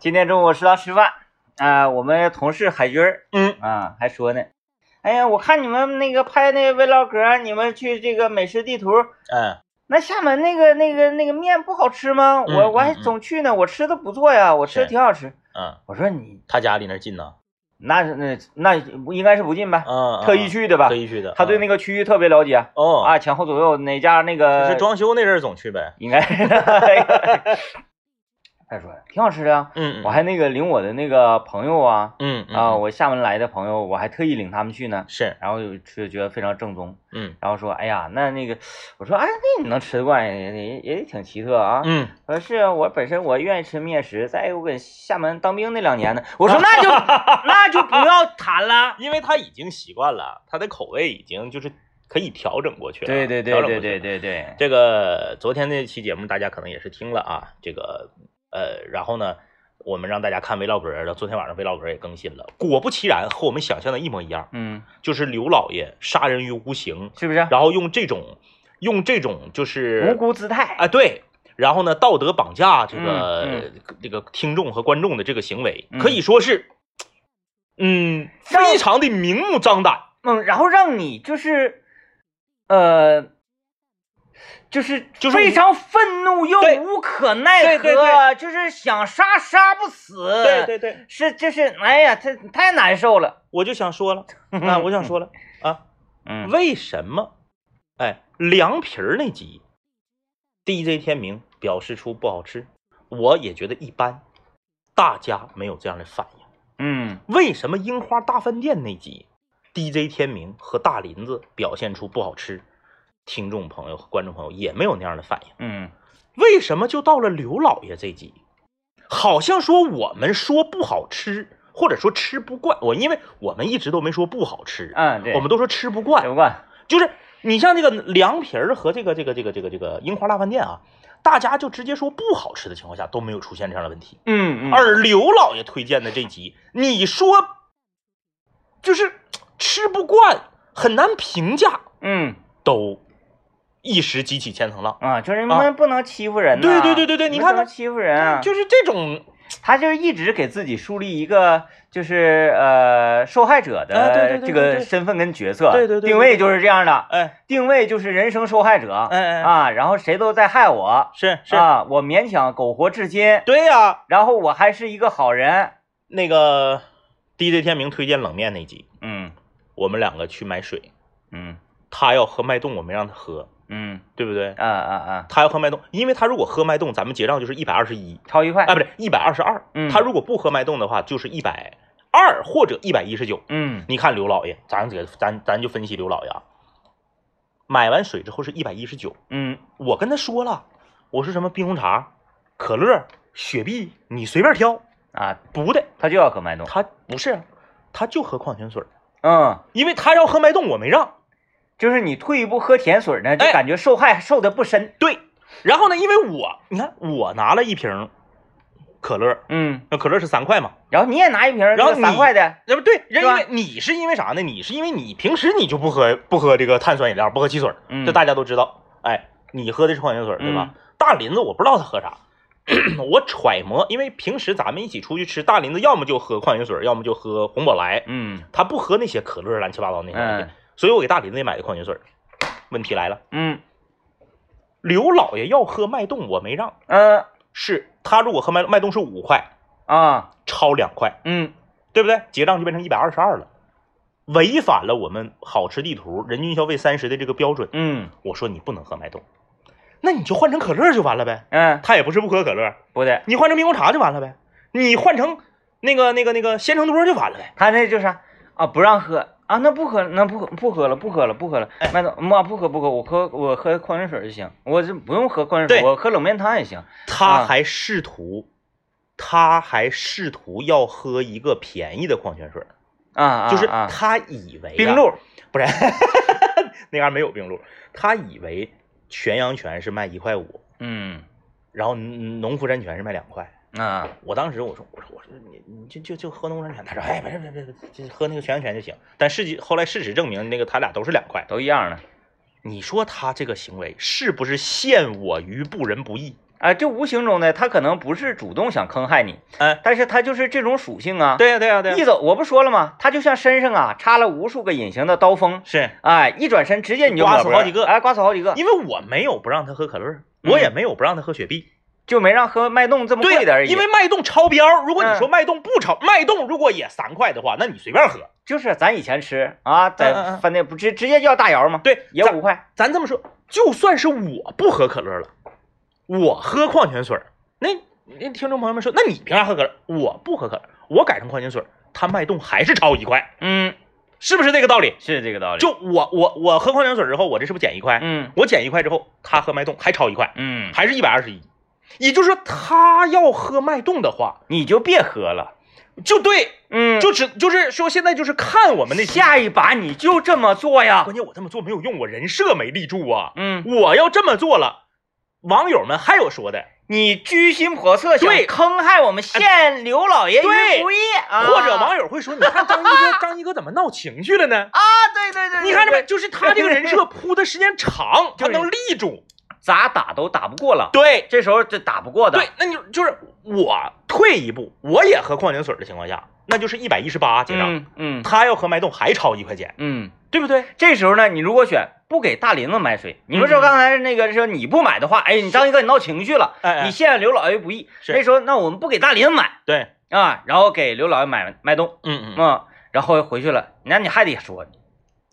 今天中午食堂吃饭啊、我们同事海军儿嗯啊还说呢，哎呀，我看你们那个拍那个 vlog，你们去这个美食地图，嗯那厦门那个那个那个面不好吃吗？嗯我我还总去呢，我吃的不错呀，我吃的挺好吃。嗯，我说你他家离那近呢，那那那应该是不近吧？嗯，特意去的吧特？意去的。他对那个区域特别了解哦啊，前后左右哪家那个是装修那阵儿总去呗。应该。他说挺好吃的啊，嗯，我还那个领我的那个朋友啊嗯嗯啊，嗯我厦门来的朋友，我还特意领他们去呢。是然后就吃觉得非常正宗，嗯然后说，哎呀，那那个，我说，哎，那你能吃得惯也也也挺奇特啊。嗯，我说是啊，我本身我愿意吃面食，再一个我搁厦门当兵那两年呢。我说 那就那就不要谈了。因为他已经习惯了，他的口味已经就是可以调整过去了。对对对对对对对，这个昨天那期节目大家可能也是听了啊，这个呃，然后呢，我们让大家看 vlog，然后昨天晚上 vlog 也更新了，果不其然，和我们想象的一模一样，嗯，就是刘老爷杀人于无形，是不是？然后用这种用这种就是无辜姿态。啊对，然后呢道德绑架这个、嗯这个听众和观众的这个行为，嗯可以说是嗯非常的明目张胆。嗯，然后让你就是，呃，就是就是非常愤怒又无可奈何，就是想杀杀不死。对对对，是就是，哎呀，他太难受了。我就想说了 啊，我想说了啊。嗯，为什么？哎，凉皮儿那集，DJ 天明表示出不好吃，我也觉得一般，大家没有这样的反应。嗯为什么樱花大饭店那集，DJ 天明和大林子表现出不好吃，听众朋友和观众朋友也没有那样的反应？嗯为什么就到了刘老爷这集，好像说我们说不好吃，或者说吃不惯我，因为我们一直都没说不好吃，嗯，对，我们都说吃不惯吃。不惯。就是你像这个凉皮儿和这个这个这个这个这个樱花大饭店啊，大家就直接说不好吃的情况下都没有出现这样的问题。嗯嗯，而刘老爷推荐的这集，你说就是吃不惯，很难评价，嗯都一时激起千层浪。啊，就是你们不能欺负人呐。对对对对对你你看看们不能欺负人啊。就是这种，他就是一直给自己树立一个就是呃受害者的这个身份跟角色，对对对对定位就是这样的，哎。定位就是人生受害者，哎哎，啊，然后谁都在害我，是是，啊，我勉强苟活至今，对呀、然后我还是一个好人，那个 DJ 天明推荐冷面那集，嗯。我们两个去买水，嗯。他要喝脉动，我没让他喝，嗯。对不对？啊啊啊，他要喝脉动，因为他如果喝脉动，咱们结账就是一百二十一，超一块，啊，不对，一百二十二。嗯。他如果不喝脉动的话，就是一百二或者一百一十九。嗯。你看刘老爷，咱这咱咱就分析刘老爷啊，买完水之后是一百一十九。嗯。我跟他说了，我说什么冰红茶、可乐、雪碧，你随便挑。啊，不的，他就要喝脉动，他不是，他就喝矿泉水，嗯，因为他要喝脉动，我没让。就是你退一步喝甜水呢，就哎感觉受害受的不深，对，然后呢，因为我你看我拿了一瓶可乐，嗯，那可乐是三块嘛，然后你也拿一瓶然后三你块的，那不对，人因为你是因为啥呢？你是因为你平时你就不喝不喝这个碳酸饮料，不喝汽水，嗯这大家都知道。哎，你喝的是矿泉水，对吧？大林子我不知道他喝啥，我揣摩，因为平时咱们一起出去吃，大林子要么就喝矿泉水，要么就喝红宝来，嗯他不喝那些可乐乱七八糟那些东西，嗯所以我给大林子也买的矿泉水。问题来了，嗯。刘老爷要喝脉动，我没让，嗯是他如果喝脉脉动是五块，啊。超两块，嗯。对不对？结账就变成一百二十二了，违反了我们好吃地图人均消费三十的这个标准。嗯。我说你不能喝脉动，那你就换成可乐就完了呗。嗯，他也不是不喝可乐，不对，你换成冰红茶就完了呗。你换成那个那个那个鲜橙多就完了呗。他那就是啥？啊，不让喝啊，那不喝，那不喝不喝了，不喝了，不喝了，哎麦当妈不喝不喝，我喝我喝矿泉水就行，我这不用喝矿泉水，我喝冷面汤也行。他还试图，他还试图要喝一个便宜的矿泉水，啊啊，就是啊他以为啊冰露，不是 那嘎没有冰露，他以为全羊泉是卖一块五，嗯然后农夫山泉是卖两块。啊我当时我说我说我说你你就就就喝农夫山泉，他说哎没事没事没事，就喝那个全阳泉就行。但事实后来事实证明，那个他俩都是两块。都一样的。你说他这个行为是不是陷我于不仁不义？啊，这无形中呢，他可能不是主动想坑害你，嗯，但是他就是这种属性啊。对呀、对呀、对呀、一走，我不说了吗？他就像身上啊插了无数个隐形的刀锋，是哎，一转身直接你就刮死好几个哎，刮死好几个，因为我没有不让他喝可乐，我也没有不让他喝雪碧，就没让喝脉动这么贵的而已。因为脉动超标。如果你嗯说脉动不超，脉动如果也三块的话，那你随便喝。就是咱以前吃啊，在嗯饭店不直直接叫大窑吗？对，也五块。咱这么说，就算是我不喝可乐了，我喝矿泉水儿，那那听众朋友们说，那你凭啥喝可乐？我不喝可乐，我改成矿泉水儿，它脉动还是超一块，嗯，是不是这个道理？是这个道理。就我我我喝矿泉水之后，我这是不是减一块？嗯我减一块之后，他喝脉动还超一块，嗯，还是一百二十一。也就是说，他要喝脉动的话，你就别喝了。就对，嗯，就只就是说现在就是看我们的下一把你就这么做呀。关键我这么做没有用，我人设没立住啊。嗯，我要这么做了，网友们还有说的，你居心叵测，想对坑害我们县刘老爷于对不义啊！或者网友会说，你看张一哥，张一哥怎么闹情绪了呢？啊，对对对，对你看着没？就是他这个人设铺的时间长，他能立住。咋打都打不过了。对。这时候这打不过的。对，那你就是我退一步，我也喝矿泉水的情况下，那就是一百一十八结账。嗯嗯。他要喝脉动还超一块钱，嗯，对不对？这时候呢，你如果选不给大林子买水，你不是嗯说刚才那个说你不买的话，哎，你张一哥你闹情绪了，哎哎。你陷刘老爷不易。是。那时候那我们不给大林子买对，啊，然后给刘老爷买脉动，嗯嗯。嗯，然后回去了，那你还得说，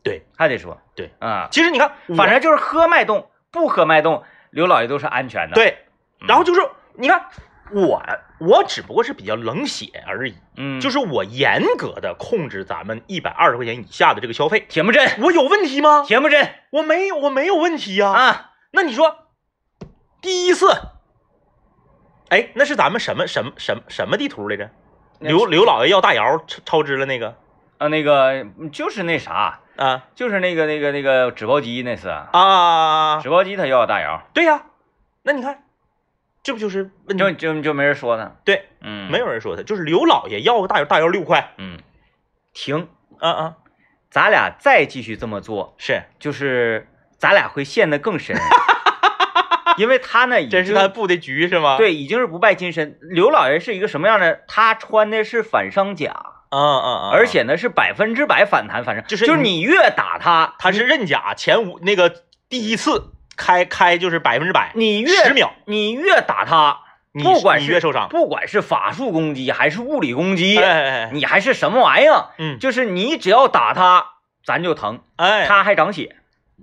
对，还得说，对。啊，其实你看，反正就是喝脉动不喝脉动，刘老爷都是安全的。，对，嗯然后就是你看我，我只不过是比较冷血而已，嗯，就是是我严格的控制咱们一百二十块钱以下的这个消费，铁木真，我有问题吗？铁木真我没有，我没有问题呀、啊，那你说，第一次，哎，那是咱们什么什么什么什么地图来着？刘刘老爷要大窑超超支了那个啊，那个就是那啥，啊。就是那个那个那个纸包鸡那次，啊，纸包鸡他要大窑，对呀、那你看，这不就是问就题？就就没人说他，对，嗯，没有人说他，就是刘老爷要个大窑大窑六块，嗯，停，啊啊，咱俩再继续这么做，是，就是咱俩会陷得更深，因为他呢已经这是他布的局是吗？，对已经是不败金身。刘老爷是一个什么样的？他穿的是反伤甲，啊啊啊，而且呢是百分之百反弹反正，就是就是你越打他，他是认甲前五那个第一次开开就是百分之百，你越十秒，你越打他，你不管是你越受伤，不管是法术攻击还是物理攻击，哎哎哎，你还是什么玩意儿，嗯，就是你只要打他，咱就疼，哎，他还长血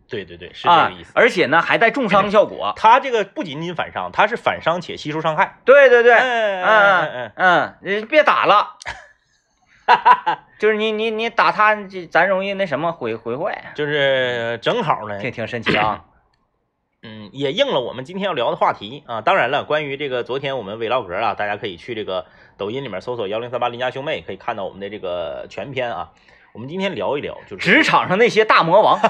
对对对，是这啊个意思。，而且呢还带重伤效果。他这个不仅仅反伤，他是反伤且吸收伤害。对对对，哎哎哎哎嗯嗯，嗯，别打了，就是你你你打他，这咱容易那什么毁毁坏，就是正好呢，挺挺神奇啊。嗯，也应了我们今天要聊的话题啊。当然了，关于这个昨天我们 vlog 啊，大家可以去这个抖音里面搜索幺零三八邻家兄妹，可以看到我们的这个全篇啊。我们今天聊一聊，就是职场上那些大魔王，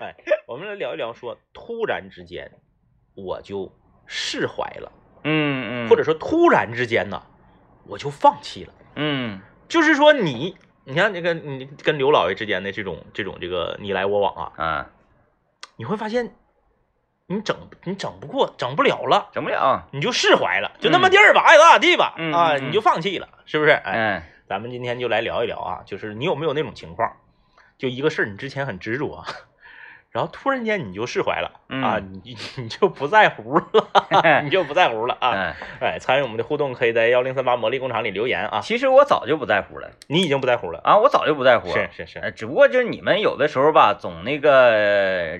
哎，我们来聊一聊说，突然之间我就释怀了，嗯嗯，或者说突然之间呢，我就放弃了。嗯就是说你，你看这个你跟刘老爷之间的这种这种这个你来我往啊，嗯，你会发现你整你整不过，整不了了。整不了，你就释怀了，就那么地儿吧，爱咋咋地吧，啊，你就放弃了，是不是？哎，嗯咱们今天就来聊一聊啊，就是你有没有那种情况，就一个事儿你之前很执着啊，然后突然间你就释怀了、啊，嗯你 你就不在乎了，你就不在乎了啊！嗯，哎，参与我们的互动，可以在幺零三八魔力工厂里留言啊，其实我早就不在乎了你已经不在乎了，啊，我早就不在乎了。是是是，呃，只不过就是你们有的时候吧，总那个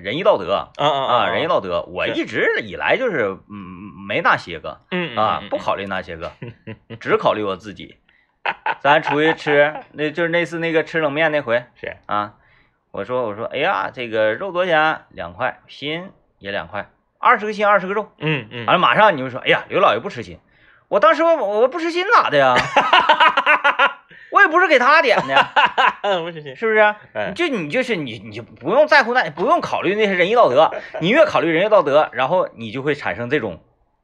仁义道德啊啊啊，仁义道德，我一直以来就是嗯没那些个嗯啊，不考虑那些个，只考虑我自己。咱出去吃，那就是那次那个吃冷面那回是啊，我说我说，哎呀，这个肉多少钱？两块，心也两块，二十个心，二十个肉。嗯嗯完了，马上你就说，哎呀，刘老爷不吃心。我当时我我不吃心咋的呀？我也不是给他点的，嗯，不吃心，是不是？哎就你就是你，你就不用在乎那，不用考虑那些仁义道德。你越考虑仁义道德，然后你就会产生这种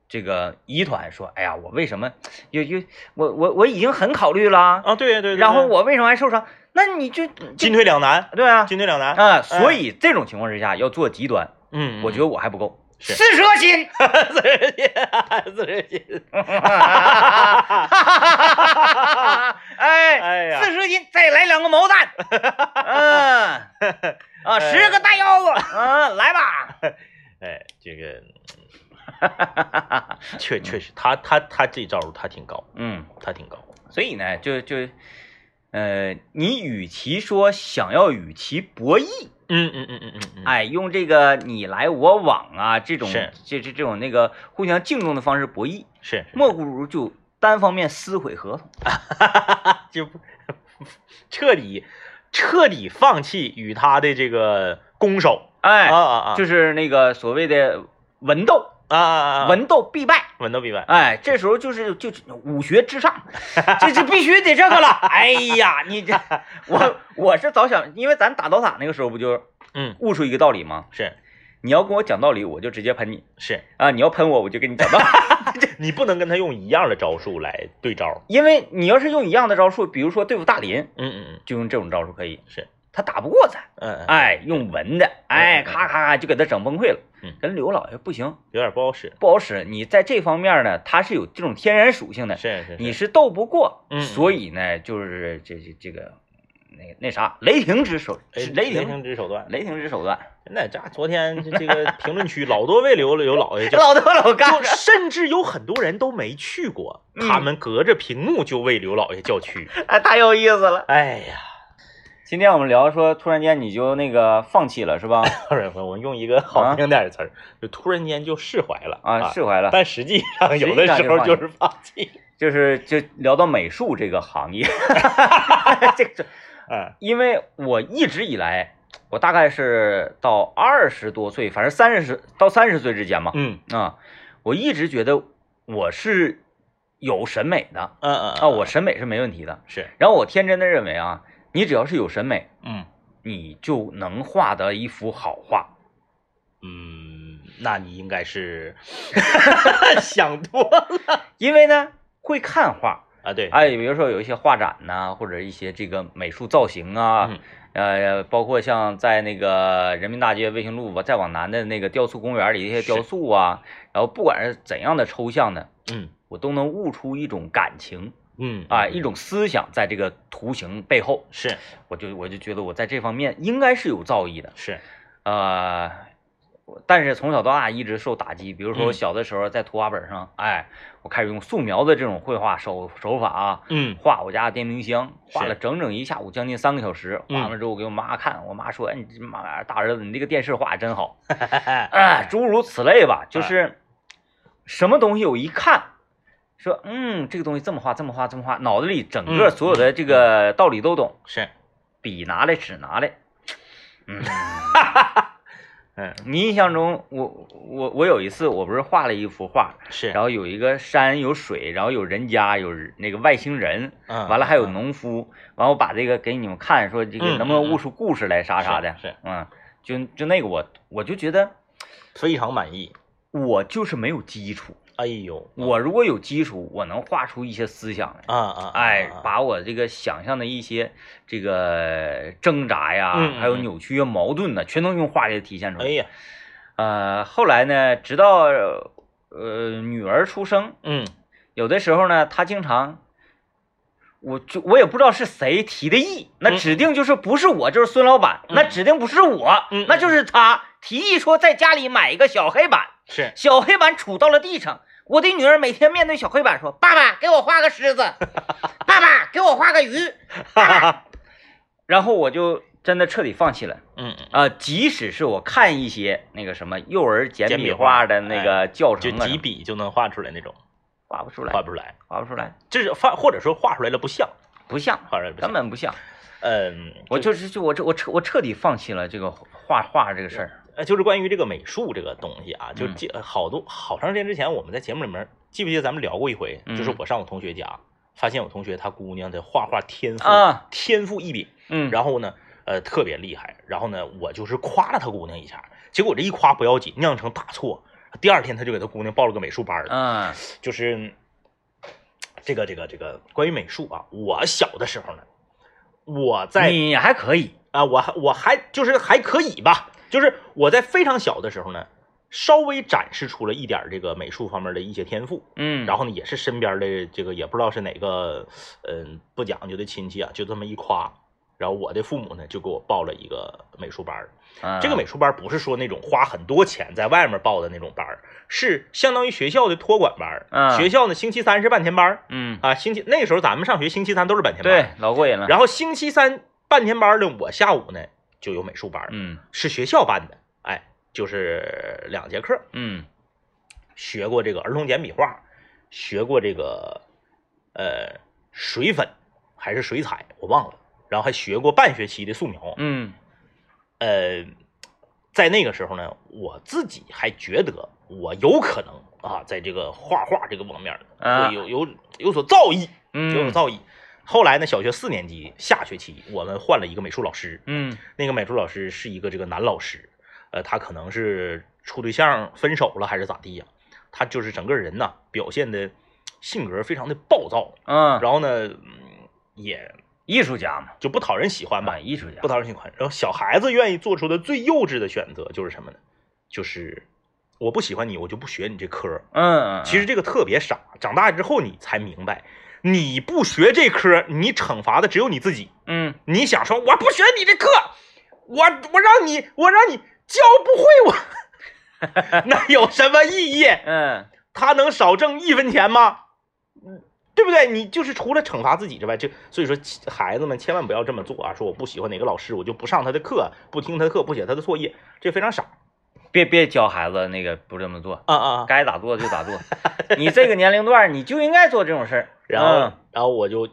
这个疑团，说，哎呀，我为什么又又我我我已经很考虑了，啊，对对对，然后我为什么还受伤？那你就进退两难，对啊。进退两难，啊，所以这种情况之下要做极端，嗯，我觉得我还不够。是。四蛇心，四十斤，四十斤，哎哎呀。四十斤，再来两个毛蛋，嗯。啊，十个大腰子，嗯，来吧，哎，这个确确实，他他他这招儿他挺高，嗯，他挺高，所以呢，就就，呃，你与其说想要与其博弈，嗯嗯嗯嗯嗯嗯，哎，用这个你来我往啊，这种是这这这种那个互相敬重的方式博弈，是，莫不如就单方面撕毁合同。就彻底彻底放弃与他的这个攻守，哎，啊啊啊，就是那个所谓的文斗，啊文斗必败。文斗必败，哎，这时候就是就是武学至上，这这必须得这个了。哎呀，你这 我我是早想，因为咱打刀塔那个时候不就嗯，悟出一个道理吗？是你要跟我讲道理，我就直接喷你是，啊！你要喷我，我就跟你讲道理。你不能跟他用一样的招数来对招，因为你要是用一样的招数，比如说对付大林，嗯嗯嗯，就用这种招数可以，是，他打不过咱。嗯嗯，哎，用文的，哎，咔咔咔就给他整崩溃了。嗯跟刘老爷不行，有点不好使，不好使。你在这方面呢，他是有这种天然属性的，是是，你是斗不过，嗯所以呢，就是这这这个那那啥，雷霆之手，哎雷是霆霆之手段，雷霆之手段，真的，这昨天这这个评论区老多位刘刘老爷就 老多老干甚至有很多人都没去过，嗯他们隔着屏幕就为刘老爷叫屈。哎，太有意思了。哎呀，今天我们聊说，突然间你就那个放弃了是吧？我用一个好听点的词儿，就突然间就释怀了啊，释怀了，但实际上有的时候就是放弃。就是就聊到美术这个行业，这个嗯。因为我一直以来，我大概是到二十多岁，反正三十到三十岁之间嘛，嗯。啊，我一直觉得我是有审美的。嗯嗯啊，我审美是没问题的。是。然后我天真的认为啊，你只要是有审美，嗯。你就能画得一幅好画。嗯，那你应该是 想多了。因为呢，会看画，啊。对，哎，比如说有一些画展呐、或者一些这个美术造型啊，嗯。呃，包括像在那个人民大街卫星路吧，再往南的那个雕塑公园里的一些雕塑啊，然后不管是怎样的抽象的，嗯。我都能悟出一种感情嗯。啊，一种思想在这个图形背后，是。我就我就觉得我在这方面应该是有造诣的，是。呃，但是从小到大一直受打击，比如说我嗯。小的时候在图画本上，哎，我开始用素描的这种绘画手手法啊，嗯。画我家的电冰箱，画了整整一下午，将近三个小时。嗯。画完之后，我给我妈看，我妈说：“哎，你这妈大儿子，你这个电视画的真好。”诸如此类吧，就是什么东西我一看，说嗯，这个东西这么画，这么画，这么画，脑子里整个嗯所有的这个道理都懂。是。笔拿来，纸拿来，嗯，哈哈嗯。你印象中，我我我有一次，我不是画了一幅画，是，然后有一个山有水，然后有人家有那个外星人，嗯完了还有嗯。农夫，完我把这个给你们看，说这个嗯能不能悟出故事来啥啥的，是是。嗯，就就那个我我就觉得非常满意。我就是没有基础，哎呦，我如果有基础，我能画出一些思想来。啊啊，哎啊，把我这个想象的一些这个挣扎呀，还有嗯扭曲啊、矛盾呢，全都用画里体现出来。哎呀，呃，后来呢，直到呃女儿出生，嗯。有的时候呢，她经常，我就我也不知道是谁提的议，那嗯。指定就是不是我就是孙老板，嗯。那指定不是我，嗯那就是他提议说在家里买一个小黑板，是，小黑板杵到了地上。我的女儿每天面对小黑板说：“爸爸，给我画个狮子，爸爸，给我画个鱼。爸爸 ”然后我就真的彻底放弃了。嗯嗯，啊、即使是我看一些那个什么幼儿简笔画画的那个教就程就，几笔就能画出来那种，画不出来，画不出来，画不出来，这是画或者说画出来了不像，不像，画出来根。本不像。嗯，我就是就我这我彻我彻底放弃了这个画画这个事儿。呃，就是关于这个美术这个东西啊，就嗯记好多好长时间之前，我们在节目里面记不记得咱们聊过一回？就是嗯我上我同学家，发现我同学他姑娘的画画天赋啊，天赋异禀，嗯，然后呢，呃，特别厉害。然后呢，我就是夸了他姑娘一下，结果这一夸不要紧，酿成大错。第二天他就给他姑娘报了个美术班了，嗯就是这个这个这个关于美术啊，我小的时候呢，我在你还可以，啊，我还我还就是还可以吧，就是我在非常小的时候呢，稍微展示出了一点这个美术方面的一些天赋。嗯，然后呢，也是身边的这个也不知道是哪个嗯不讲究的亲戚啊，就这么一夸，然后我的父母呢就给我报了一个美术班这个美术班不是说那种花很多钱在外面报的那种班儿，是相当于学校的托管班学校呢星期三是半天班儿嗯，啊，星期那个时候咱们上学星期三都是半天班。对，老过瘾了。然后星期三半天班呢，我下午呢就有美术班，嗯是学校办的，哎，就是两节课，嗯学过这个儿童简笔画，学过这个呃水粉还是水彩，我忘了，然后还学过半学期的素描。嗯呃，在那个时候呢，我自己还觉得我有可能啊，在这个画画这个方面啊会有有有所造诣，有所嗯造诣。后来呢，小学四年级下学期，我们换了一个美术老师，嗯那个美术老师是一个这个男老师，呃，他可能是处对象分手了还是咋地呀？他就是整个人呐，表现的性格非常的暴躁，嗯，然后呢，嗯，也艺术家嘛，就不讨人喜欢吧啊，，艺术家不讨人喜欢。然后小孩子愿意做出的最幼稚的选择就是什么呢？就是我不喜欢你，我就不学你这科。嗯，嗯其实这个特别傻，长大之后你才明白，你不学这科，你惩罚的只有你自己。嗯你想说我不学你这课，我我让你我让你教不会我，那有什么意义？嗯他能少挣一分钱吗？嗯，对不对？你就是除了惩罚自己之外，就所以说孩子们千万不要这么做啊！说我不喜欢哪个老师，我就不上他的课，不听他的课，不写他的作业，这非常傻别别教孩子那个不这么做，啊啊！该咋做就咋做。你这个年龄段你就应该做这种事儿，然后、嗯然后我就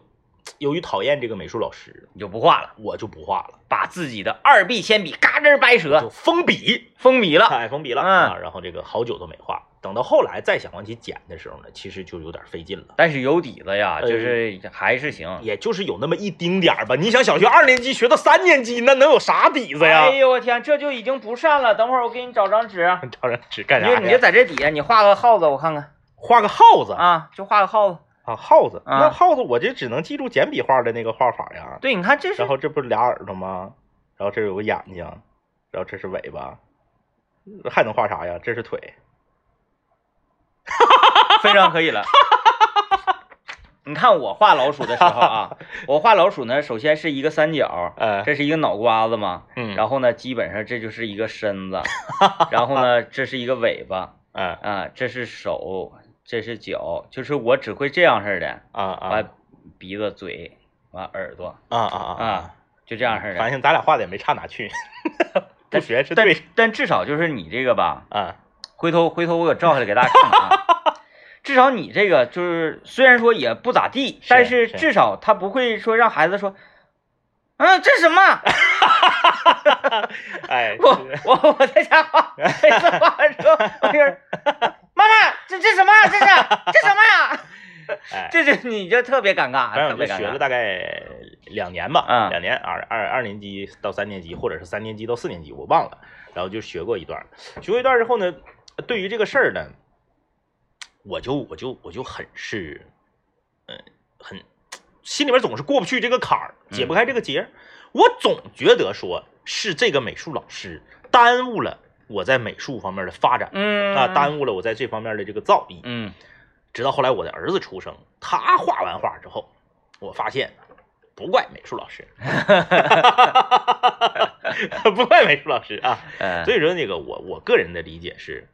由于讨厌这个美术老师，你就不画了，我就不画了，把自己的二 B 铅笔嘎吱掰折就，封笔。封笔了。哎，封笔了、嗯啊，然后这个好久都没画，等到后来再想往起剪的时候呢，其实就有点费劲了，但是有底子呀，呃就是还是行。也就是有那么一丁点儿吧。你想小学二年级学到三年级，那能有啥底子呀哎？呦我天，这就已经不善了。等会儿我给你找张纸，找张纸干啥呀？你就在这底下你画个耗子，我看看画个耗子啊，就画个耗子。啊，耗子。啊那耗子我就只能记住简笔画的那个画法呀。对，你看这是然后这不是俩耳朵吗？然后这有个眼睛，然后这是尾巴，还能画啥呀？这是腿。非常可以了。你看我画老鼠的时候啊，我画老鼠呢，首先是一个三角，呃，这是一个脑瓜子嘛，嗯，然后呢，基本上这就是一个身子，然后呢，这是一个尾巴嗯啊，这是手，这是脚，就是我只会这样式的，啊啊完鼻子、嘴，完耳朵啊啊啊！啊，就这样式的。反正咱俩画的也没差哪去，不学是但对但至少就是你这个吧，啊。回头回头我给照下来给大家看看啊。至少你这个就是虽然说也不咋地，但是是至少他不会说让孩子说，啊这是什么？哎，我我我在家画，每次画完之后，我就是妈妈这这什么？这是这什么呀？哎，这就你就特别尴尬，反正我就特别尴尬。学了大概两年吧，嗯两年二二二年级到三年级，或者是三年级到四年级，我忘了。然后就学过一段，学过一段之后呢，对于这个事儿呢，我就我就我就很是，嗯，很心里面总是过不去这个坎儿，解不开这个结儿。我总觉得说是这个美术老师耽误了我在美术方面的发展嗯啊，耽误了我在这方面的这个造诣。嗯直到后来我的儿子出生，他画完画之后，我发现不怪美术老师，不怪美术老师啊。呃所以说，那个我我个人的理解是，呃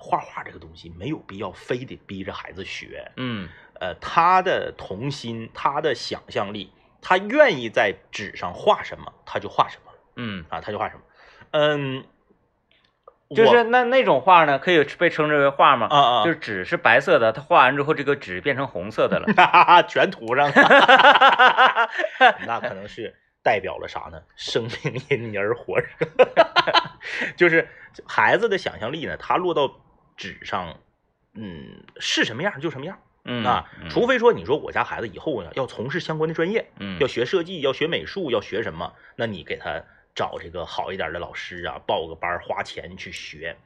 画画这个东西没有必要非得逼着孩子学。嗯呃，他的童心，他的想象力，他愿意在纸上画什么，他就画什么嗯，啊，他就画什么。嗯，就是那那种画呢，可以被称之为画吗？啊啊，就是纸是白色的，他画完之后，这个纸变成红色的了。哈哈哈，全涂上了。那可能是代表了啥呢？生命因你而火热，就是孩子的想象力呢，他落到纸上，嗯，是什么样就什么样嗯啊。嗯除非说你说我家孩子以后呢要从事相关的专业，嗯要学设计，要学美术，要学什么，那你给他找这个好一点的老师啊，报个班花钱去学，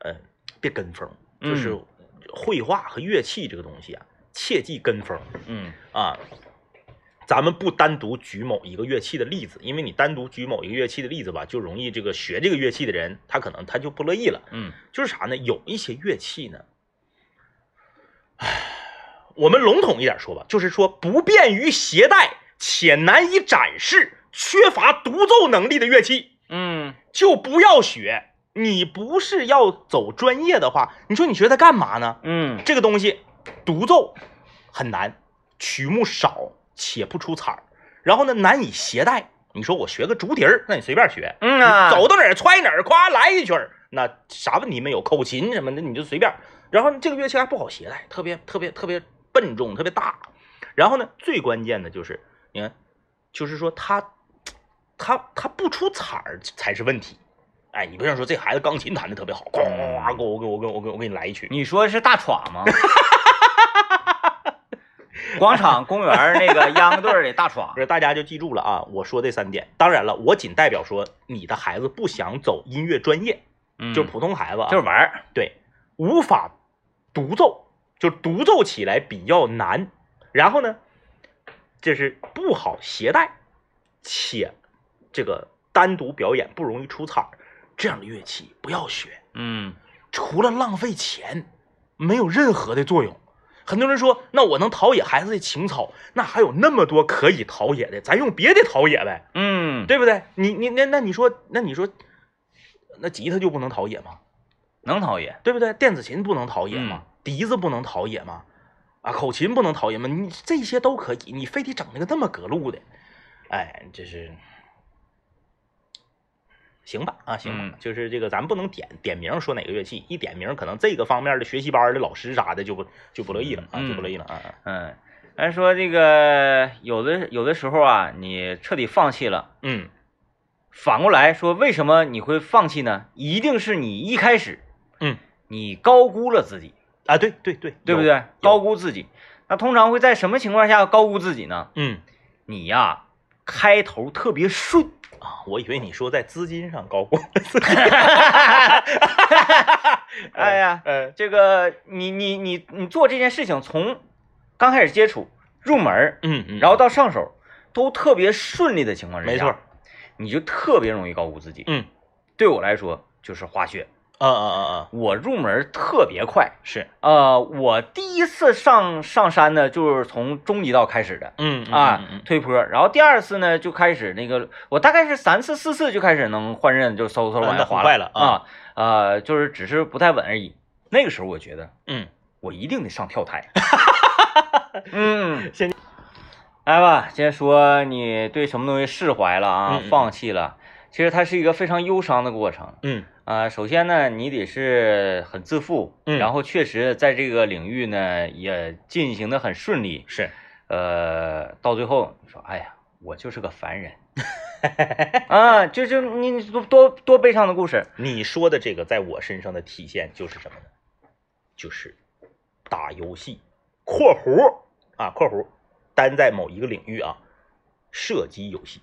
嗯，别跟风，就是嗯绘画和乐器这个东西啊，切忌跟风。嗯啊，咱们不单独举某一个乐器的例子，因为你单独举某一个乐器的例子吧，就容易这个学这个乐器的人，他可能他就不乐意了。嗯就是啥呢？有一些乐器呢，唉，我们笼统一点说吧，就是说不便于携带且难以展示、缺乏独奏能力的乐器，嗯就不要学。你不是要走专业的话，你说你学它干嘛呢？嗯这个东西独奏很难，曲目少且不出彩儿，然后呢难以携带。你说我学个竹笛儿，那你随便学，嗯啊，走到哪儿揣哪儿，夸来一曲儿，那啥问题没有？口琴什么的你就随便。然后这个乐器还不好携带，特别特别特别笨重，特别大。然后呢，最关键的就是你看，就是说他他他不出彩儿才是问题。哎，你不像说这孩子钢琴弹的特别好，咣，给我给我给我给我给你来一曲。你说的是大闯吗？广场公园那个 秧歌队的大闯不，是，大家就记住了啊！我说这三点，当然了，我仅代表说你的孩子不想走音乐专业，嗯就是普通孩子啊，就是玩儿，对，无法独奏，就独奏起来比较难。然后呢，这是不好携带，且这个单独表演不容易出彩儿，这样的乐器不要学，嗯除了浪费钱，没有任何的作用。很多人说，那我能陶冶孩子的情操，那还有那么多可以陶冶的，咱用别的陶冶呗，嗯，对不对？你你那那你说，那你说，那吉他就不能陶冶吗？能陶冶，对不对？电子琴不能陶冶吗？笛子不能陶冶吗？啊，口琴不能陶冶吗？你这些都可以，你非得整那个那么隔路的，哎，这是行吧？啊，行吧，嗯就是这个，咱不能点点名说哪个乐器，一点名可能这个方面的学习班的老师啥的就不就不乐意了啊，嗯就不乐意了啊。啊嗯，咱说这个有的有的时候啊，你彻底放弃了，嗯反过来说，为什么你会放弃呢？一定是你一开始，嗯，你高估了自己，啊，对对对，对不对？高估自己，那通常会在什么情况下高估自己呢？嗯你呀，开头特别顺，啊，我以为你说在资金上高估，哎呀，呃这个你你你你做这件事情，从刚开始接触入门儿，嗯嗯，然后到上手，都特别顺利的情况之下，没错，你就特别容易高估自己。嗯。对我来说就是滑雪，啊啊啊啊，我入门特别快。是，呃，我第一次上上山呢，就是从中级道开始的嗯嗯啊推坡，然后第二次呢就开始那个，我大概是三次四次就开始能换刃，就嗖嗖往下滑快了啊啊，呃，就是只是不太稳而已。那个时候我觉得嗯。我一定得上跳台。嗯，先。来吧，先说你对什么东西释怀了啊，放弃了。其实它是一个非常忧伤的过程。嗯啊、首先呢，你得是很自负，嗯然后确实在这个领域呢也进行的很顺利。是，呃，到最后你说，哎呀，我就是个凡人啊，就是你你多多多悲伤的故事。你说的这个在我身上的体现就是什么呢？就是打游戏（括弧啊括弧）单在某一个领域啊，射击游戏，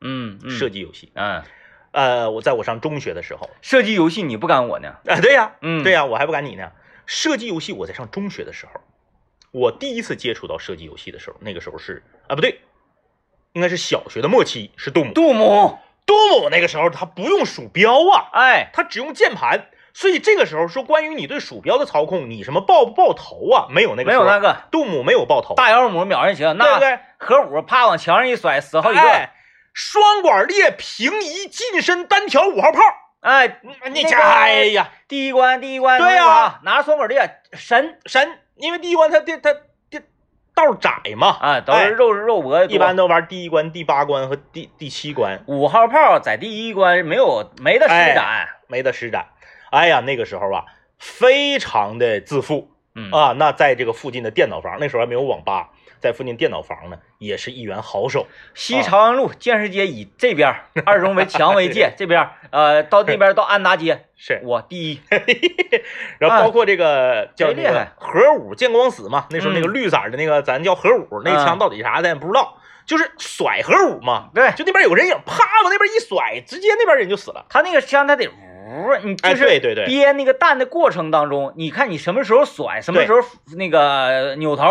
嗯，嗯射击游戏。嗯，呃，我在我上中学的时候，射击游戏你不赶我呢？啊，对呀，嗯，对呀，我还不赶你呢。射击游戏我在上中学的时候，我第一次接触到射击游戏的时候，那个时候是啊不对，应该是小学的末期，是杜姆。杜姆，杜姆那个时候他不用鼠标啊，哎，他只用键盘，所以这个时候说关于你对鼠标的操控，你什么爆不爆头啊？没有那个，没有那个杜姆没有爆头，大妖母秒人行，那对不对？核武啪往墙上一甩，死好几个。哎，双管猎平移近身单挑五号炮，哎，你那个哎呀，第一关，第一关，对呀呀，拿双管猎神。神，因为第一关它它它它道窄嘛，啊，都哎。是肉肉搏，一般都玩第一关、第八关和第第七关，五号炮在第一关没有没得施展，没得施展。哎呀，那个时候啊，非常的自负。嗯。啊。那在这个附近的电脑房，那时候还没有网吧，在附近电脑房呢，也是一员好手。西朝阳路建设街以这边二中为墙为界，这边呃到那边 到安达街，是，我第一，然后包括这个叫那个核武见光死嘛，那时候那个嗯绿色的那个咱叫核武，那个枪到底啥咱也不知道，就是甩核武嘛。对就那边有个人影，啪往那边一甩，直接那边人就死了。他那个枪他得呜你哎，就是对对对，憋那个蛋的过程当中，你看你什么时候甩，什么时候那个扭头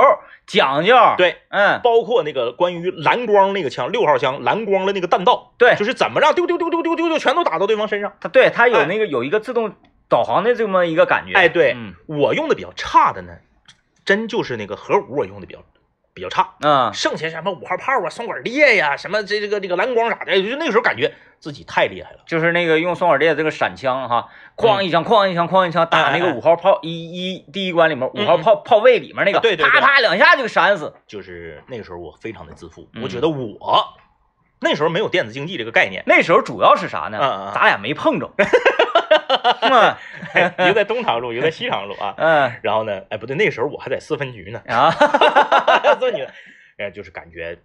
讲究，，对，嗯，包括那个关于蓝光那个枪，六号枪蓝光的那个弹道，对就是怎么让丢丢丢丢丢丢丢全都打到对方身上。它对它有哎。那个有一个自动导航的这么一个感觉，哎，对嗯。我用的比较差的呢，真就是那个核武我用的比较比较差，嗯，剩下什么五号炮啊、双管猎呀、什么这这个这个蓝光啥的，就那个时候感觉自己太厉害了。就是那个用双管猎这个闪枪哈，哐一枪，哐一枪，哐一枪打那个五号炮一一第一关里面嗯。五号炮炮位里面那个，对对对啪啪两下就给闪死，就是那个时候我非常的自负，嗯。我觉得我那时候没有电子竞技这个概念，那时候主要是啥呢？咱俩没碰着，嗯一个在东长路，一个在西长路啊。嗯然后呢，哎，不对，那个时候我还在四分局呢，啊，四分局呢，哎，就是感觉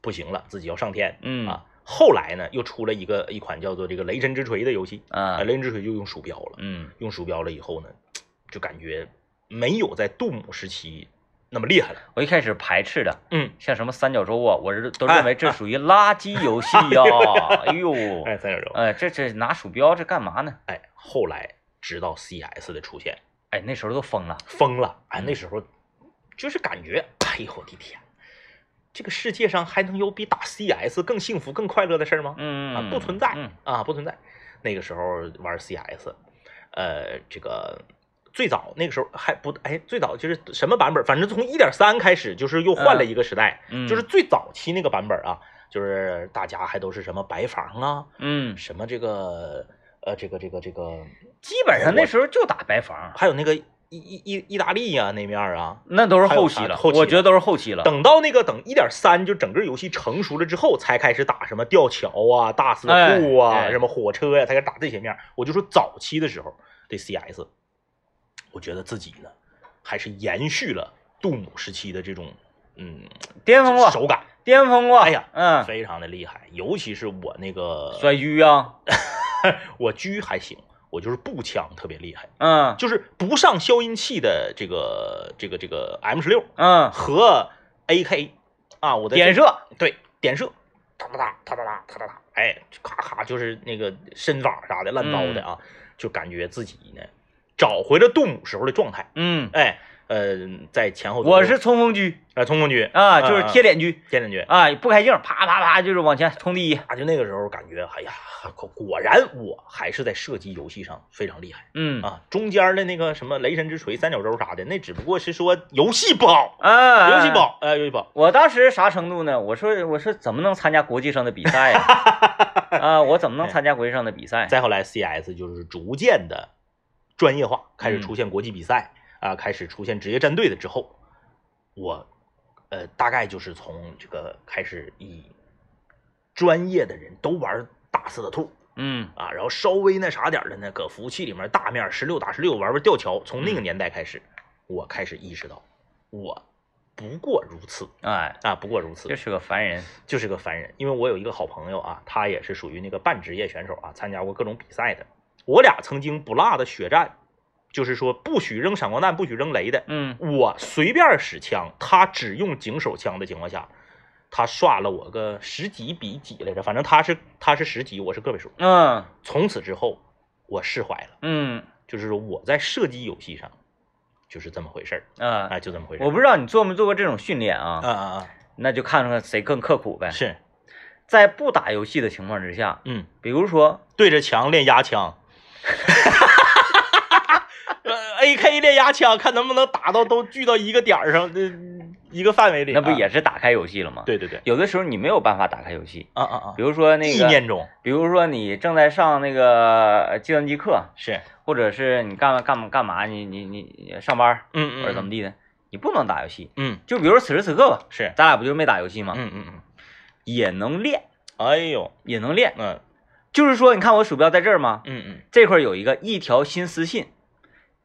不行了，自己要上天嗯啊。后来呢，又出了一个一款叫做这个《雷神之锤》的游戏，啊，啊雷神之锤就用鼠标了，嗯用鼠标了以后呢，就感觉没有在杜姆时期那么厉害了。我一开始排斥的，嗯，像什么三角洲啊，我是都哎认为这属于垃圾游戏呀、哎呦，哎，三角洲，哎，这这拿鼠标这干嘛呢？哎，后来直到 CS 的出现，哎，那时候都疯了，疯了，哎，嗯那时候就是感觉，哎呦我的天，这个世界上还能有比打 CS 更幸福、更快乐的事儿吗？嗯啊，不存在嗯啊，不存在。那个时候玩 CS，呃，这个最早那个时候还不哎，最早就是什么版本？反正从一点三开始，就是又换了一个时代，嗯，就是最早期那个版本啊，就是大家还都是什么白房啊，嗯，什么这个呃，这个这个这个，基本上那时候就打白房，还有那个意意意意大利呀、那面儿啊。那都是后期了，后期我觉得都是后期了。等到那个等一点三，就整个游戏成熟了之后，才开始打什么吊桥啊、大色库啊、什么火车呀、才开始打这些面。我就说早期的时候的 CS，我觉得自己呢还是延续了杜姆时期的这种嗯巅峰过，手感，巅峰过。哎呀嗯，非常的厉害。尤其是我那个摔狙啊，我狙还行，我就是步枪特别厉害，嗯。就是不上消音器的这个这个这个 M 十六嗯，和 AK 啊，我的点射，对点射，哒哒哒哒哒哒哒哒哒，哎，咔咔就是那个身法啥的乱刀的啊，就感觉自己呢找回了杜姆时候的状态，嗯，哎，呃，在前后我是冲锋狙啊冲锋狙啊，就是贴脸脸狙贴脸狙啊，不开镜，啪啪啪就是往前冲第一。啊，就那个时候感觉，哎呀，果果然我还是在射击游戏上非常厉害。嗯啊，中间的那个什么雷神之锤、三角洲啥的，那只不过是说游戏不好，啊，游戏不好，呃，游戏不好。我当时啥程度呢？我说我说怎么能参加国际上的比赛呀、啊？我怎么能参加国际上的比赛？再后来，CS 就是逐渐的专业化，开始嗯出现国际比赛啊、开始出现职业战队的之后，我呃大概就是从这个开始以专业的人都玩大四的兔嗯啊，然后稍微那啥点儿的呢，搁服务器里面大面十六打十六玩玩吊桥，从那个嗯年代开始，我开始意识到我不过如此哎，啊，不过如此就。是个凡人。就是个凡人。因为我有一个好朋友啊，他也是属于那个半职业选手啊，参加过各种比赛的。我俩曾经不落的血战，就是说不许扔闪光弹，不许扔雷的。嗯我随便使枪，他只用警手枪的情况下，他刷了我个十几比几来着，反正他是他是十几，我是个位数。嗯从此之后，我释怀了，嗯就是说我在射击游戏上就是这么回事儿，啊，哎，就这么回事儿。我不知道你做没做过这种训练啊？啊啊啊，那就看看谁更刻苦呗。是，在不打游戏的情况之下，嗯。比如说对着墙练压枪。呃，AK 练压枪，看能不能打到都聚到一个点儿上，这一个范围里。那不啊也是打开游戏了吗？，对对对，有的时候你没有办法打开游戏，啊啊啊！比如说那个，意念中比如说你正在上那个呃计算机课，是，或者是你干嘛干嘛干嘛，你你你你上班嗯嗯，或者怎么地的，你不能打游戏。嗯？就比如此时此刻吧，是，咱俩不就没打游戏吗？嗯嗯嗯，也能练，哎呦，也能练。嗯就是说，你看我鼠标在这儿吗？嗯嗯，这块有一个一条新私信，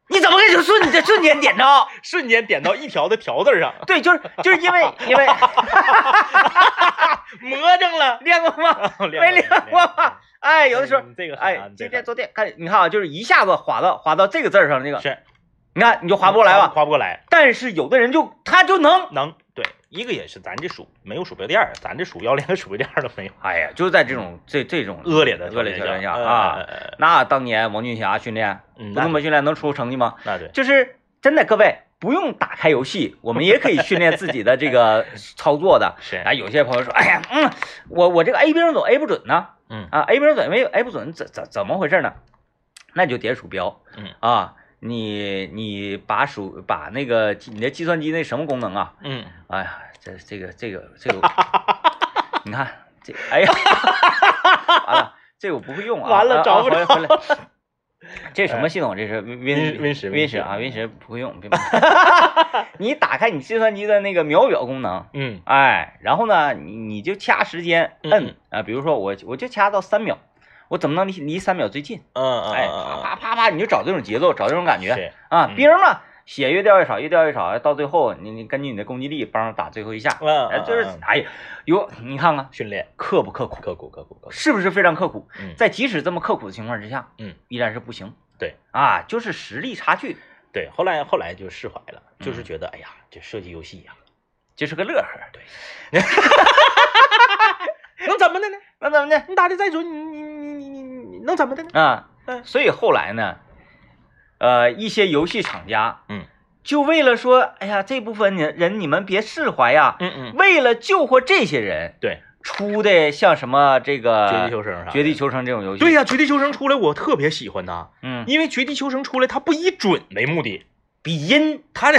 你怎么给就瞬间瞬间点着？瞬间点到一条的条字上，对，就是就是因为因为 魔怔了，练过吗？没练过吗？哎，有的时候，嗯这个哎，今这个天昨天看，你看啊，就是一下子滑到滑到这个字儿上这个，是你看你就滑不过来吧。划不过来，但是有的人就他就能，能对，一个也是咱这鼠没有鼠标垫儿，咱这鼠标连个鼠标垫儿都没有，哎呀，就在这种这这种恶劣的恶劣条件下呃啊，那当年王俊霞训练嗯，不这么训练能出成绩吗？那对，就是真的，各位不用打开游戏，我们也可以训练自己的这个 操作的。是啊，有些朋友说，哎呀，嗯，我我这个 A 兵总 A 不准呢，嗯啊，A 兵准没有 A 不准，怎怎怎么回事呢？那你就点鼠标，嗯啊，你你把鼠把那个你的计算机那什么功能啊，嗯，哎呀，这这个这个这个，你看这，哎呀，完了，这个我不会用啊，完了啊找不着啊回来回来。这什么系统？这是 Win Win- Win 十 Win 十啊，Win 十不会用。别你打开你计算机的那个秒表功能，嗯。哎，然后呢，你你就掐时间嗯摁啊，比如说我我就掐到三秒，我怎么能离离三秒最近？嗯嗯，哎，啪啪啪啪，你就找这种节奏，找这种感觉是啊。嗯兵嘛，血越掉越少，越掉越少，到最后你你根据你的攻击力帮打最后一下，嗯哎，就是嗯哎呀，有你看看训练刻不刻苦，刻苦刻苦刻苦，是不是非常刻苦？嗯在即使这么刻苦的情况之下，嗯，依然是不行。对啊，就是实力差距，对，后来后来就释怀了，就是嗯觉得哎呀，这射击游戏呀，就是个乐呵。对，能怎么的呢？能怎么的？你打的再准，你你你你你你能怎么的呢？啊？嗯。所以后来呢，呃，一些游戏厂家，嗯，就为了说，哎呀，这部分人人你们别释怀呀，嗯嗯，为了救活这些人，对，出的像什么这个绝地求生啥绝地求生这种游戏，对呀、绝地求生出来我特别喜欢呐，嗯，因为绝地求生出来它不以准为目的，比音，它的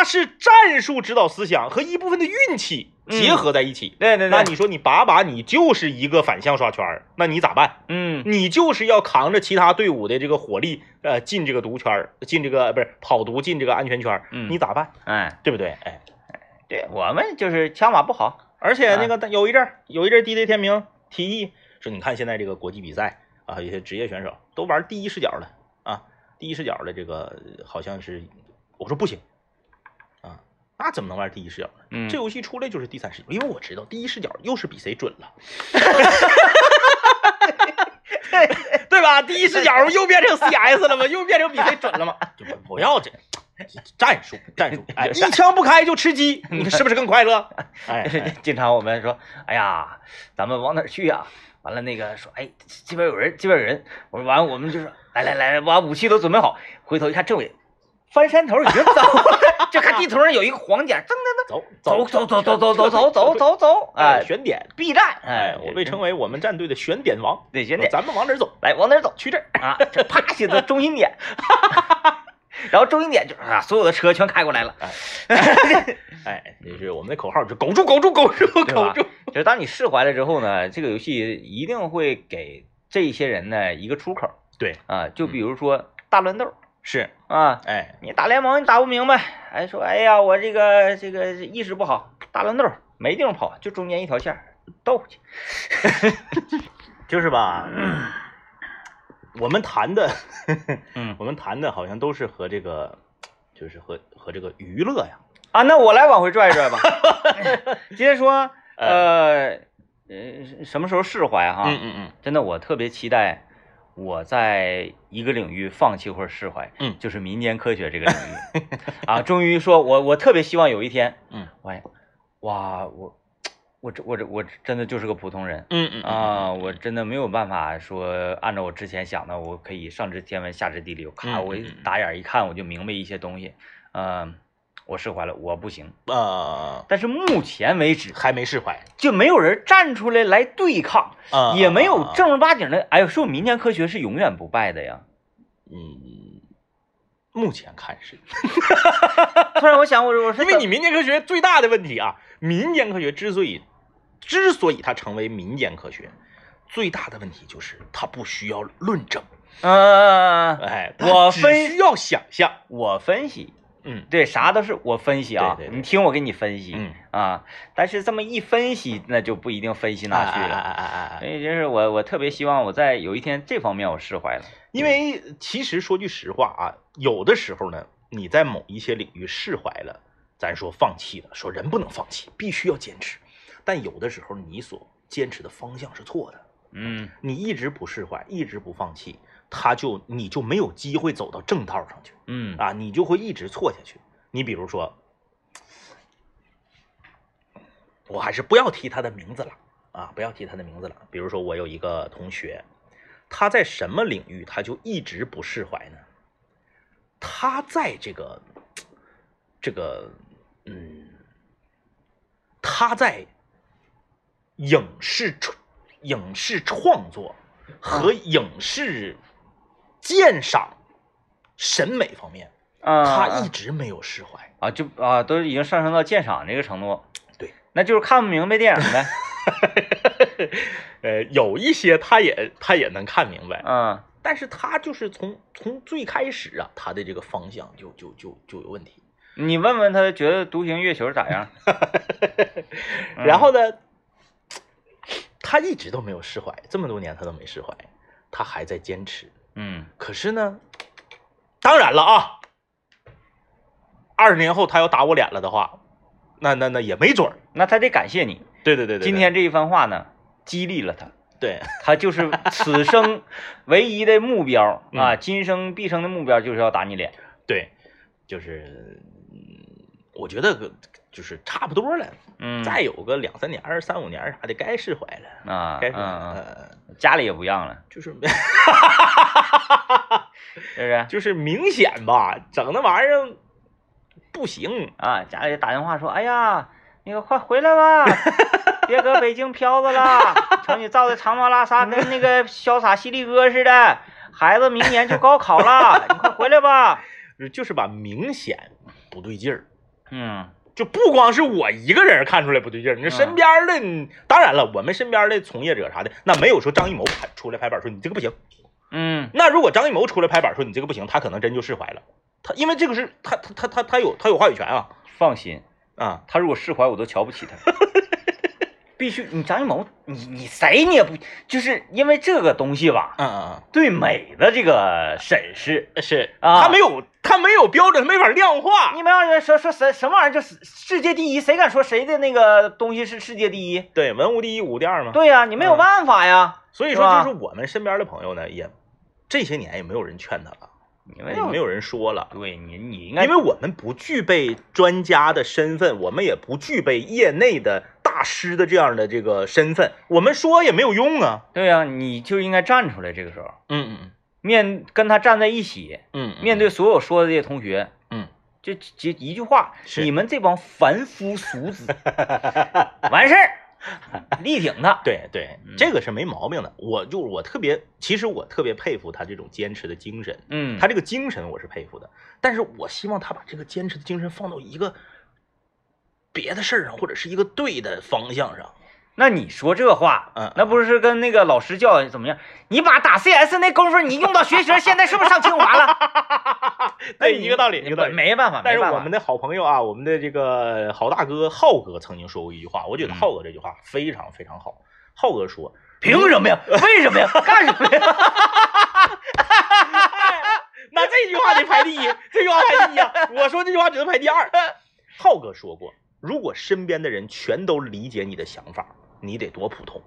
它是战术指导思想和一部分的运气结合在一起。对对对，那你说你把把你就是一个反向刷圈儿，那你咋办？嗯你就是要扛着其他队伍的这个火力，呃，进这个毒圈儿，进这个呃不是跑毒进这个安全圈儿，嗯你咋办？哎，对不对？哎，对我们就是枪法不好，而且那个有一阵儿，有一阵儿 DJ 天明提议说，你看现在这个国际比赛啊，有些职业选手都玩第一视角了啊，第一视角的这个好像是，我说不行啊，那怎么能玩第一视角呢？嗯，这游戏出来就是第三视角，因为我知道第一视角又是比谁准了，对吧？第一视角又变成 CS 了吗？又变成比谁准了吗？就不不要这战术战术，哎，一枪不开就吃鸡，你是不是更快乐？哎，哎经常我们说，哎呀，咱们往哪儿去呀？完了那个说，哎，这边有人，这边有人。我说完了，我们就说，来来来，把武器都准备好。回头一看，政委翻山头已经走了，就看地图上有一个黄点，噔噔走噔，走走走走走走走走走走，哎，哎，选点，B 站，哎哎，，我被称为我们战队的选点王。对选点，咱们往哪儿走？来往哪儿走去这儿。啊？这啪写的中心点，然后中心点就是啊，所有的车全开过来了。哎，这是我们的口号，就苟住，苟住，苟住，苟住。就是当你释怀了之后呢，这个游戏一定会给这些人呢一个出口对，啊，就比如说大乱斗是，啊，哎，你打联盟你打不明白，还说哎呀我这个这个意识不好，大乱斗没地方跑，就中间一条线儿斗去，就是吧？我们谈的，嗯 我们谈的好像都是和这个，就是和和这个娱乐呀，啊，那我来往回拽一拽吧，接着说，呃呃什么时候释怀哈？嗯嗯嗯，真的我特别期待。我在一个领域放弃或者释怀，嗯。就是民间科学这个领域。啊，终于说我我特别希望有一天，嗯，哎，哇，我我这我这我真的就是个普通人嗯嗯啊，我真的没有办法说按照我之前想的，我可以上知天文下知地理，咔，我打眼一看我就明白一些东西，嗯，我释怀了，我不行。啊，但是目前为止还没释怀，就没有人站出来来对抗，啊也没有正儿八经的，哎呦，说民间科学是永远不败的呀。嗯，目前看是，突然我想，我我说因为你民间科学最大的问题啊，民间科学之所以之所以它成为民间科学，最大的问题就是它不需要论证，嗯，哎，我只分需要想象，我分析，嗯对，啥都是我分析啊，对对对你听我给你分析，嗯，啊，但是这么一分析，那就不一定分析哪去了。哎哎哎哎哎，所以就是我我特别希望我在有一天这方面我释怀了。因为其实说句实话啊，有的时候呢，你在某一些领域释怀了，咱说放弃了，说人不能放弃，必须要坚持，但有的时候你所坚持的方向是错的，嗯你一直不释怀，一直不放弃，他就你就没有机会走到正道上去嗯啊，你就会一直错下去。你比如说，我还是不要提他的名字了啊，不要提他的名字了。比如说，我有一个同学，他在什么领域他就一直不释怀呢？他在这个这个嗯，他在影视创影视创作和影视鉴赏审美方面，啊，他一直没有释怀。啊就啊都已经上升到鉴赏这个程度，对，那就是看不明白电影呗。呃，有一些他也他也能看明白，嗯但是他就是从从最开始啊，他的这个方向就就就就有问题。你问问他觉得独行月球咋样？嗯 然后呢，他一直都没有释怀，这么多年他都没释怀，他还在坚持。嗯可是呢，当然了啊，二十年后他要打我脸了的话，那那那也没准儿。那他得感谢你，对对对对，今天这一番话呢，激励了他。对 他就是此生唯一的目标啊，嗯今生毕生的目标就是要打你脸。对，就是，嗯，我觉得就是差不多了，嗯，再有个两三年、三五年啥的，该释怀了，啊，嗯了，嗯，家里也不让了，就是 是不是？就是明显吧，整那玩意儿不行。啊，家里打电话说，哎呀，那个快回来吧，别搁北京飘着了，瞅你照的长毛拉撒，跟那个潇洒犀利哥似的。孩子明年就高考了，你快回来吧。就是吧，明显不对劲儿，嗯就不光是我一个人看出来不对劲儿，你身边的，你当然了，我们身边的从业者啥的，那没有说张艺谋拍出来拍板说你这个不行，嗯。那如果张艺谋出来拍板说你这个不行，他可能真就释怀了，他因为这个是他他他他他有他有话语权啊。放心，啊，他如果释怀，我都瞧不起他。必须，你张艺谋，你你谁你也不，就是因为这个东西吧，嗯嗯嗯。对美的这个审视，嗯，是啊。他没有他没有标准，他没法量化，你们让人说说什什么玩意儿就是世界第一，谁敢说谁的那个东西是世界第一？对，文无第一，武无第二嘛，对呀、你没有嗯。办法呀，所以说就是我们身边的朋友呢，也这些年也没有人劝他了，因为没有人说了。对你你应该因为我们不具备专家的身份，我们也不具备业内的大师的这样的这个身份，我们说也没有用啊。对呀、你就应该站出来，这个时候嗯嗯面跟他站在一起，嗯面对所有说的这些同学，嗯，就就一句话，是你们这帮凡夫俗子，完事儿，力挺他。对对嗯，这个是没毛病的。我就我特别，其实我特别佩服他这种坚持的精神，嗯，他这个精神我是佩服的。但是我希望他把这个坚持的精神放到一个别的事儿上，或者是一个对的方向上。那你说这话，嗯那不是跟那个老师教怎么样？你把打 CS 那功夫你用到学习，现在是不是上清华了？那一个道理，一个道理。没办法，但是我们的好朋友啊，我们的这个好大哥浩哥曾经说过一句话，我觉得嗯浩哥这句话非常非常好。浩哥说，凭什么呀？为什么呀？干什么呀？那这句话得排第一，这句话排第一啊！我说这句话只能排第二。浩哥说过，如果身边的人全都理解你的想法，你得多普通。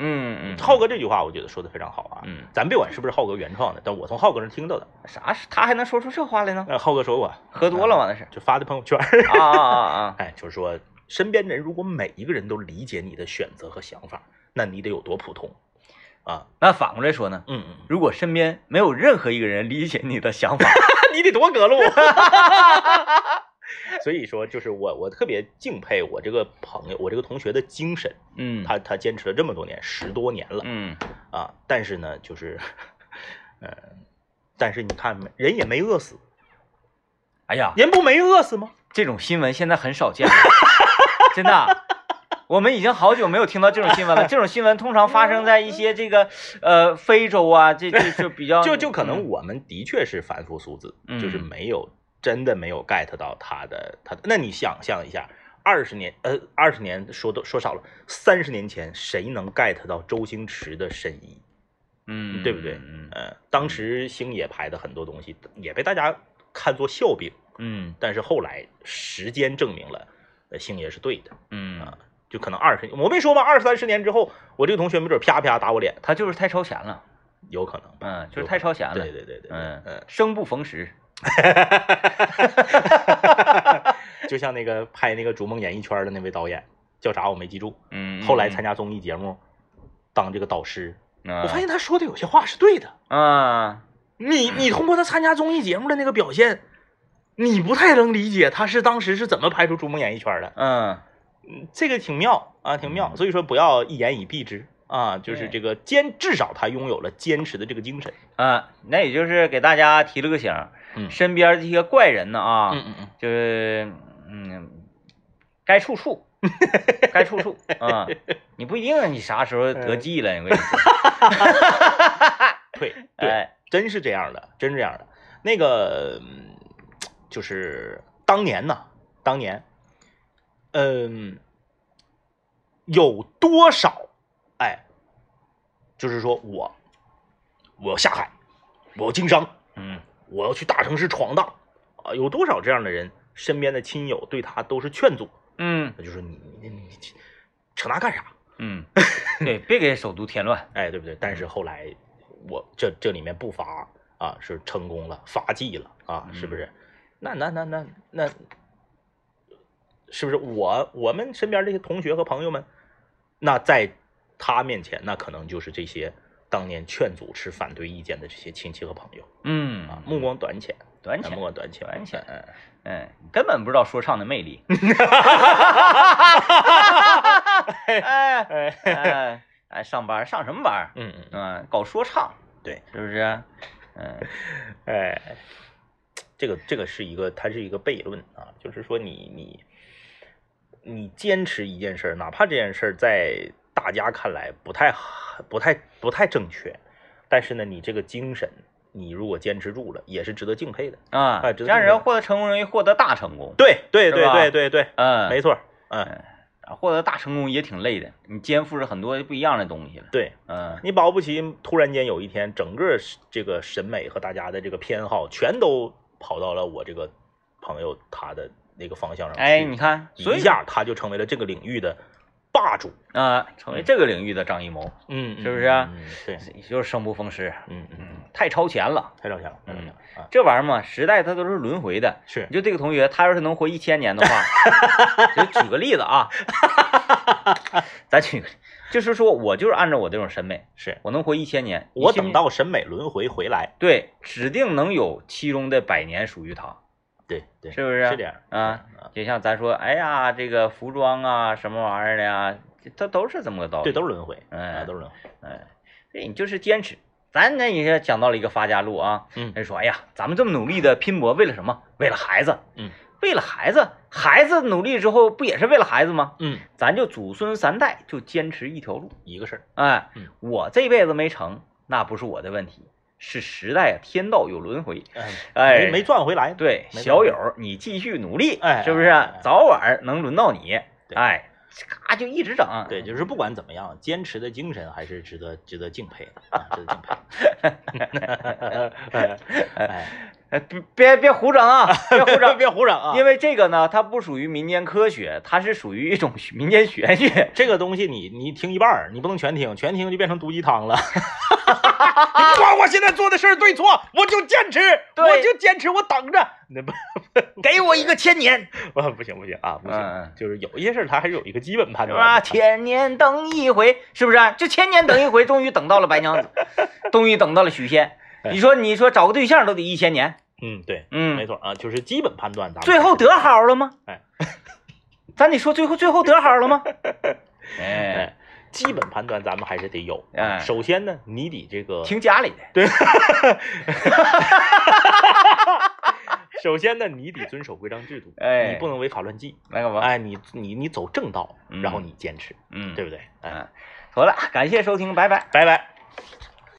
嗯嗯，浩哥这句话我觉得说的非常好啊。嗯，咱别管是不是浩哥原创的，但我从浩哥那听到的。啥是他还能说出这话来呢？呃，浩哥说过，喝多了吗？那是就发的朋友圈。啊啊啊啊！哎，就是说，身边人如果每一个人都理解你的选择和想法，那你得有多普通啊？那反过来说呢？嗯嗯，如果身边没有任何一个人理解你的想法，你得多隔路。所以说，就是我我特别敬佩我这个朋友，我这个同学的精神，嗯，他他坚持了这么多年，十多年了嗯啊。但是呢，就是，呃，但是你看，人也没饿死，哎呀，人不没饿死吗？这种新闻现在很少见了，真的啊。我们已经好久没有听到这种新闻了。这种新闻通常发生在一些这个呃非洲啊，这这就比较就就可能嗯我们的确是凡夫俗子，嗯就是没有真的没有 get 到他的他的。那你想象一下，二十年呃二十年说的说少了，三十年前谁能 get 到周星驰的深意，嗯，对不对？嗯呃，当时星爷拍的很多东西也被大家看作笑柄，嗯但是后来时间证明了，呃，星爷是对的。嗯，啊就可能二十，我没说吧，二三十年之后，我这个同学没准啪啪打我脸，他就是太超前了，有可能。嗯，就是太超前了。对对对对，嗯嗯，生不逢时。就像那个拍那个《逐梦演艺圈》的那位导演，叫啥我没记住。嗯，后来参加综艺节目，当这个导师，加我发现他说的有些话是对的。啊，你你通过他参加综艺节目的那个表现，你不太能理解他是当时是怎么拍出逐梦演艺圈的。嗯嗯，这个挺妙啊，挺妙。所以说不要一言以蔽之啊，就是这个坚，至少他拥有了坚持的这个精神。啊，那也就是给大家提了个醒，嗯。身边这些怪人呢啊，嗯嗯嗯，就是嗯，该处处，该处处啊，你不一定你啥时候得计了，我跟你说，对对，哎，真是这样的，真是这样的。那个嗯就是当年呢，当年，嗯，有多少哎，就是说我我要下海，我要经商，嗯我要去大城市闯荡啊！有多少这样的人，身边的亲友对他都是劝阻，嗯那就说你你你你扯那干啥？嗯，对，别给首都添乱，哎，对不对？但是后来我这这里面不乏啊是成功了，发迹了啊，是不是？那那那那那，是不是我我们身边这些同学和朋友们，那在他面前，那可能就是这些当年劝阻持反对意见的这些亲戚和朋友嗯啊，目光短浅，啊短浅目光短浅，短浅嗯。嗯，根本不知道说唱的魅力。哎 哎，哎哎，上班上什么班？嗯嗯搞说唱，对，是不是？嗯 哎，这个这个是一个，它是一个悖论啊，就是说你你你坚持一件事儿，哪怕这件事儿在大家看来不太好不太不太正确，但是呢，你这个精神，你如果坚持住了，也是值得敬佩的。啊，哎这这样人获得成功容易获得大成功。对对对对对对，嗯，没错，嗯，啊获得大成功也挺累的，你肩负着很多不一样的东西了。对嗯你保不齐突然间有一天，整个这个审美和大家的这个偏好全都跑到了我这个朋友他的那个方向上去。哎，你看，所以一下他就成为了这个领域的霸主。啊，成为这个领域的张艺谋，嗯是不是啊嗯，对，就是生不逢时，嗯嗯，嗯，太超前了。太超前了，太照相了啊！这玩意儿嘛，时代它都是轮回的。是你就这个同学，他要是能活一千年的话，就举个例子啊，咱举个，就是说我就是按照我这种审美，是，我能活一千年，我等到审美轮回回来，对，指定能有其中的百年属于他，对对，是不是？是这样啊，啊？就像咱说，哎呀，这个服装啊，什么玩意儿的呀，它都是这么个道理。对，都是轮回，哎啊，都是轮回。哎，对你就是坚持。咱那也讲到了一个发家路啊，嗯人说，哎呀，咱们这么努力的拼搏，为了什么？为了孩子。嗯，为了孩子，孩子努力之后不也是为了孩子吗？嗯，咱就祖孙三代就坚持一条路。一个事儿。哎，嗯我这辈子没成，那不是我的问题，是时代啊，天道有轮回。哎，哎没没赚回来。对，小友，你继续努力，哎是不是？早晚能轮到你。对哎，咔就一直整。对，就是不管怎么样，坚持的精神还是值得值得敬佩的，啊值得敬佩。哎 别别别胡整啊，别胡整，别胡整啊！因为这个呢，它不属于民间科学，它是属于一种民间玄学。这个东西你你听一半儿，你不能全听，全听就变成毒鸡汤了。你不管我现在做的事儿对错，我就坚持，我就坚持，我等着。那不给我一个千年，不不行不行啊，不行，嗯就是有一些事儿它还是有一个基本判？断啊。千年等一回，是不是？就千年等一回，终于等到了白娘子，终于等到了许仙。你说，你说找个对象都得一千年，嗯，对，嗯，没错啊，就是基本判断咱们最后得好了吗？哎，咱得说最后最后得好了吗？哎，哎，基本判断咱们还是得有。哎首先呢，你得这个，听家里的，对，首先呢，你得遵守规章制度，哎你不能违法乱纪。来个嘛，哎，你你你走正道，嗯然后你坚持，嗯，对不对？哎，嗯，好了，感谢收听，拜拜。拜拜。